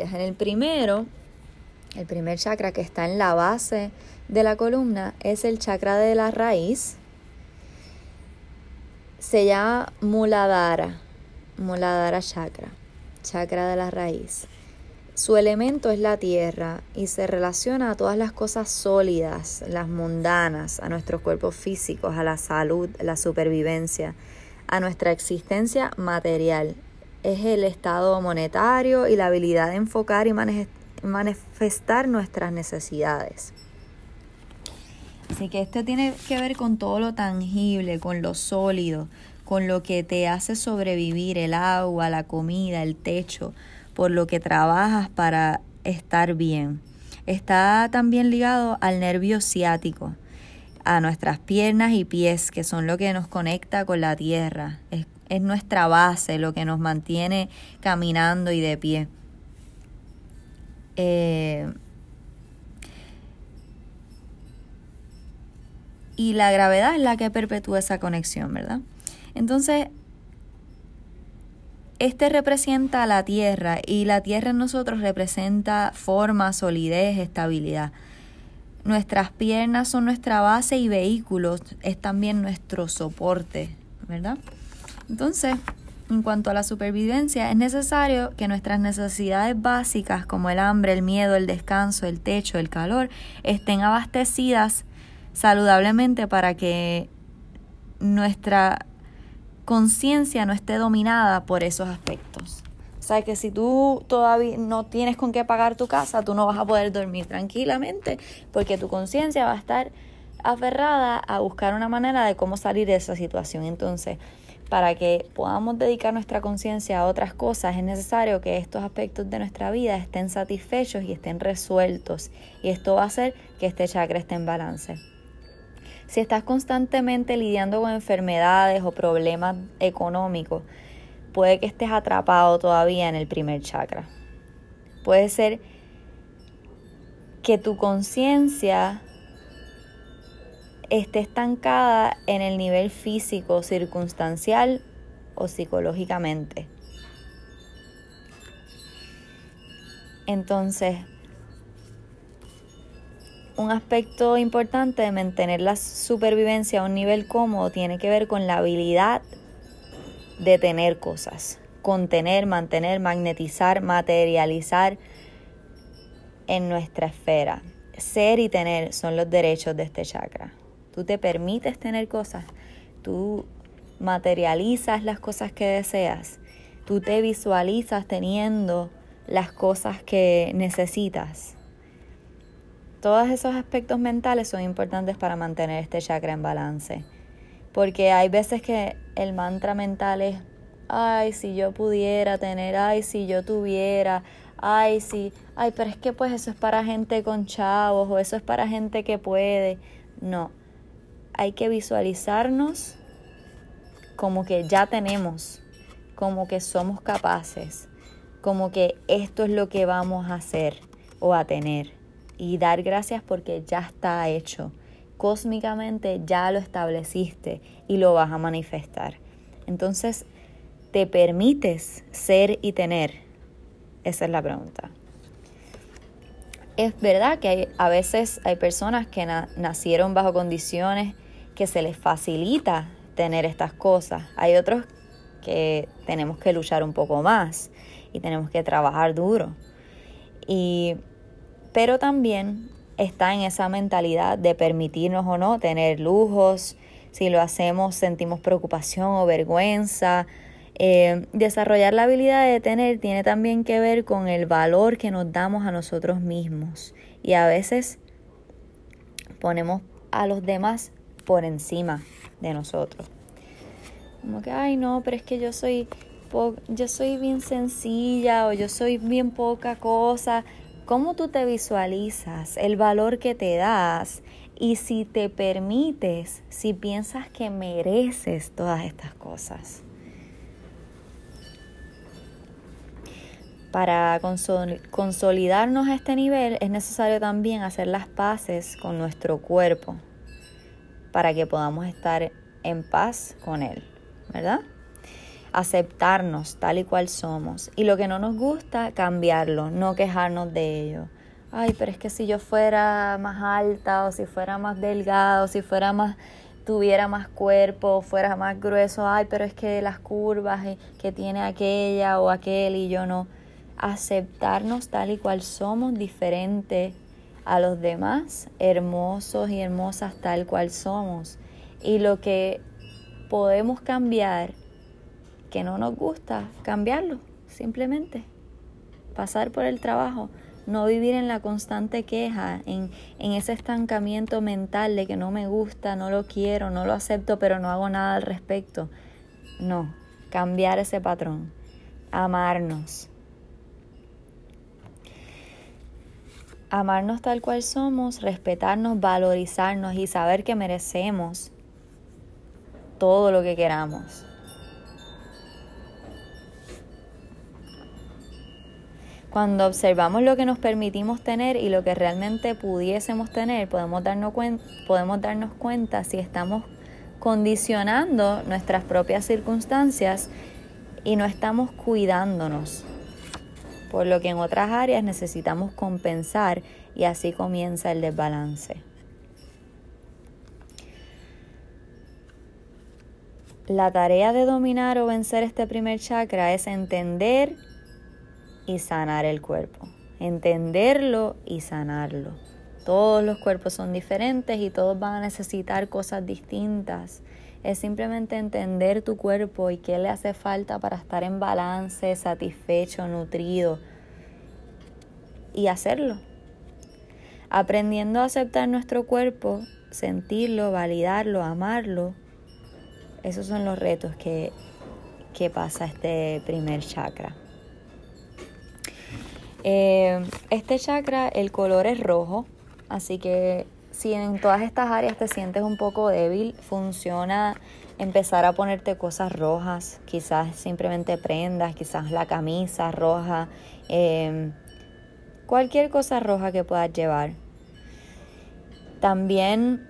En el primero, el primer chakra que está en la base de la columna es el chakra de la raíz. Se llama Muladhara, Muladhara chakra, chakra de la raíz. Su elemento es la tierra y se relaciona a todas las cosas sólidas, las mundanas, a nuestros cuerpos físicos, a la salud, la supervivencia, a nuestra existencia material. Es el estado monetario y la habilidad de enfocar y manifestar nuestras necesidades. Así que esto tiene que ver con todo lo tangible, con lo sólido, con lo que te hace sobrevivir, el agua, la comida, el techo, por lo que trabajas para estar bien. Está también ligado al nervio ciático, a nuestras piernas y pies, que son lo que nos conecta con la tierra. Es nuestra base, lo que nos mantiene caminando y de pie. Eh, y la gravedad es la que perpetúa esa conexión, ¿verdad? Entonces, este representa la tierra y la tierra en nosotros representa forma, solidez, estabilidad. Nuestras piernas son nuestra base y vehículos es también nuestro soporte, ¿verdad? Entonces, en cuanto a la supervivencia, es necesario que nuestras necesidades básicas como el hambre, el miedo, el descanso, el techo, el calor, estén abastecidas saludablemente para que nuestra conciencia no esté dominada por esos aspectos. O sea que si tú todavía no tienes con qué pagar tu casa, tú no vas a poder dormir tranquilamente porque tu conciencia va a estar aferrada a buscar una manera de cómo salir de esa situación. Entonces, para que podamos dedicar nuestra conciencia a otras cosas, es necesario que estos aspectos de nuestra vida estén satisfechos y estén resueltos. Y esto va a hacer que este chakra esté en balance. Si estás constantemente lidiando con enfermedades o problemas económicos, puede que estés atrapado todavía en el primer chakra. Puede ser que tu conciencia esté estancada en el nivel físico, circunstancial o psicológicamente. Entonces, un aspecto importante de mantener la supervivencia a un nivel cómodo tiene que ver con la habilidad de tener cosas, contener, mantener, magnetizar, materializar en nuestra esfera. Ser y tener son los derechos de este chakra. Tú te permites tener cosas, tú materializas las cosas que deseas, tú te visualizas teniendo las cosas que necesitas todos esos aspectos mentales son importantes para mantener este chakra en balance. Porque hay veces que el mantra mental es, ay, si yo pudiera tener, ay, si yo tuviera, ay, si, ay, pero es que pues eso es para gente con chavos o eso es para gente que puede. No, hay que visualizarnos como que ya tenemos, como que somos capaces, como que esto es lo que vamos a hacer o a tener y dar gracias porque ya está hecho. Cósmicamente ya lo estableciste y lo vas a manifestar. Entonces, ¿te permites ser y tener? Esa es la pregunta. Es verdad que hay, a veces hay personas que nacieron bajo condiciones que se les facilita tener estas cosas. Hay otros que tenemos que luchar un poco más y tenemos que trabajar duro. Y pero también está en esa mentalidad de permitirnos o no tener lujos, si lo hacemos sentimos preocupación o vergüenza. Eh, desarrollar la habilidad de tener tiene también que ver con el valor que nos damos a nosotros mismos y a veces ponemos a los demás por encima de nosotros. Como que, ay no, pero es que yo soy, yo soy bien sencilla o yo soy bien poca cosa cómo tú te visualizas, el valor que te das y si te permites, si piensas que mereces todas estas cosas. Para consolidarnos a este nivel es necesario también hacer las paces con nuestro cuerpo para que podamos estar en paz con él, ¿verdad? aceptarnos tal y cual somos. Y lo que no nos gusta, cambiarlo, no quejarnos de ello. Ay, pero es que si yo fuera más alta o si fuera más delgada o si fuera más tuviera más cuerpo, fuera más grueso, ay, pero es que las curvas que tiene aquella o aquel y yo no. Aceptarnos tal y cual somos, diferente a los demás, hermosos y hermosas tal cual somos. Y lo que podemos cambiar, que no nos gusta, cambiarlo, simplemente. Pasar por el trabajo, no vivir en la constante queja, en, en, ese estancamiento mental de que no me gusta, no lo quiero, no lo acepto, pero no hago nada al respecto. No, cambiar ese patrón, amarnos. Amarnos tal cual somos, respetarnos, valorizarnos y saber que merecemos todo lo que queramos. Cuando observamos lo que nos permitimos tener y lo que realmente pudiésemos tener, podemos darnos, podemos darnos cuenta si estamos condicionando nuestras propias circunstancias y no estamos cuidándonos, por lo que en otras áreas necesitamos compensar y así comienza el desbalance. La tarea de dominar o vencer este primer chakra es entender y sanar el cuerpo. Entenderlo y sanarlo. Todos los cuerpos son diferentes y todos van a necesitar cosas distintas. Es simplemente entender tu cuerpo y qué le hace falta para estar en balance, satisfecho, nutrido. Y hacerlo. Aprendiendo a aceptar nuestro cuerpo, sentirlo, validarlo, amarlo. Esos son los retos que, que pasa este primer chakra. Eh, este chakra, el color es rojo, así que si en todas estas áreas te sientes un poco débil, funciona empezar a ponerte cosas rojas, quizás simplemente prendas, quizás la camisa roja, eh, cualquier cosa roja que puedas llevar. También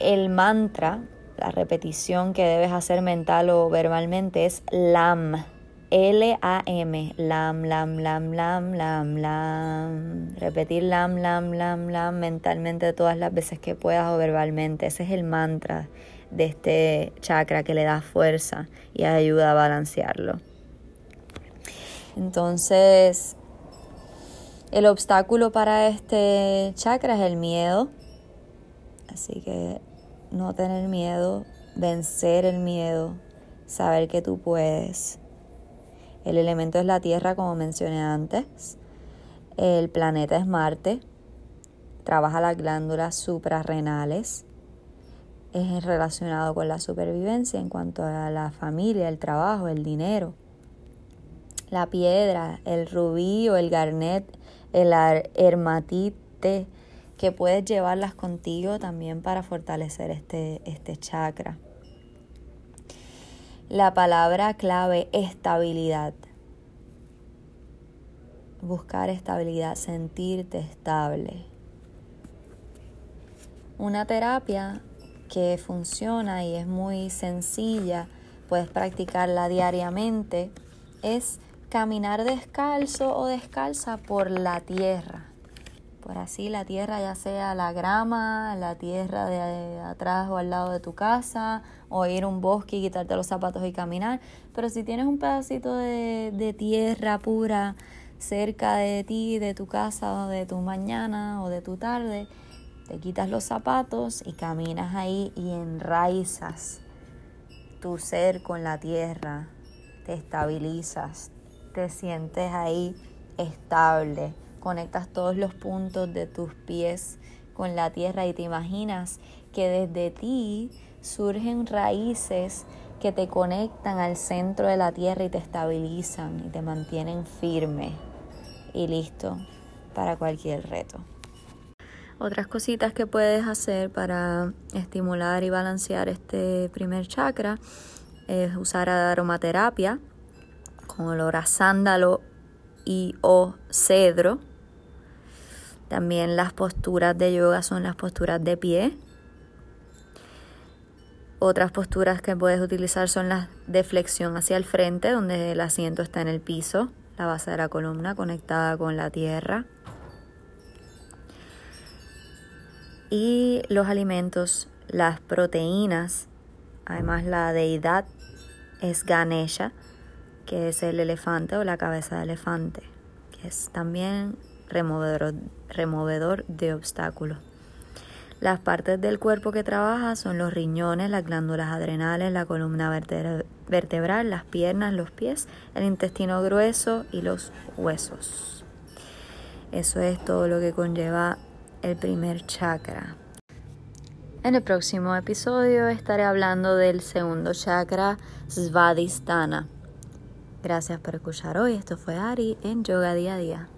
el mantra, la repetición que debes hacer mental o verbalmente es LAM L-A-M, lam, lam, lam, lam, lam, lam. Repetir lam, lam, lam, lam mentalmente todas las veces que puedas o verbalmente. Ese es el mantra de este chakra que le da fuerza y ayuda a balancearlo. Entonces, el obstáculo para este chakra es el miedo. Así que no tener miedo, vencer el miedo, saber que tú puedes el elemento es la Tierra, como mencioné antes. El planeta es Marte. Trabaja las glándulas suprarrenales. Es relacionado con la supervivencia en cuanto a la familia, el trabajo, el dinero. La piedra, el rubí o el garnet, el hermatite, que puedes llevarlas contigo también para fortalecer este, este chakra. La palabra clave, estabilidad. Buscar estabilidad, sentirte estable. Una terapia que funciona y es muy sencilla, puedes practicarla diariamente, es caminar descalzo o descalza por la tierra por así la tierra, ya sea la grama, la tierra de atrás o al lado de tu casa, o ir a un bosque y quitarte los zapatos y caminar. Pero si tienes un pedacito de, de tierra pura cerca de ti, de tu casa, o de tu mañana o de tu tarde, te quitas los zapatos y caminas ahí y enraizas tu ser con la tierra, te estabilizas, te sientes ahí estable conectas todos los puntos de tus pies con la tierra y te imaginas que desde ti surgen raíces que te conectan al centro de la tierra y te estabilizan y te mantienen firme y listo para cualquier reto. Otras cositas que puedes hacer para estimular y balancear este primer chakra es usar aromaterapia con olor a sándalo y o cedro también las posturas de yoga son las posturas de pie. Otras posturas que puedes utilizar son las de flexión hacia el frente, donde el asiento está en el piso, la base de la columna conectada con la tierra. Y los alimentos, las proteínas, además la deidad es Ganesha, que es el elefante o la cabeza de elefante, que es también removedor, removedor de obstáculos. Las partes del cuerpo que trabaja son los riñones, las glándulas adrenales, la columna vertebral, las piernas, los pies, el intestino grueso y los huesos. Eso es todo lo que conlleva el primer chakra. En el próximo episodio estaré hablando del segundo chakra, Svadhisthana. Gracias por escuchar hoy. Esto fue Ari en Yoga Día a Día.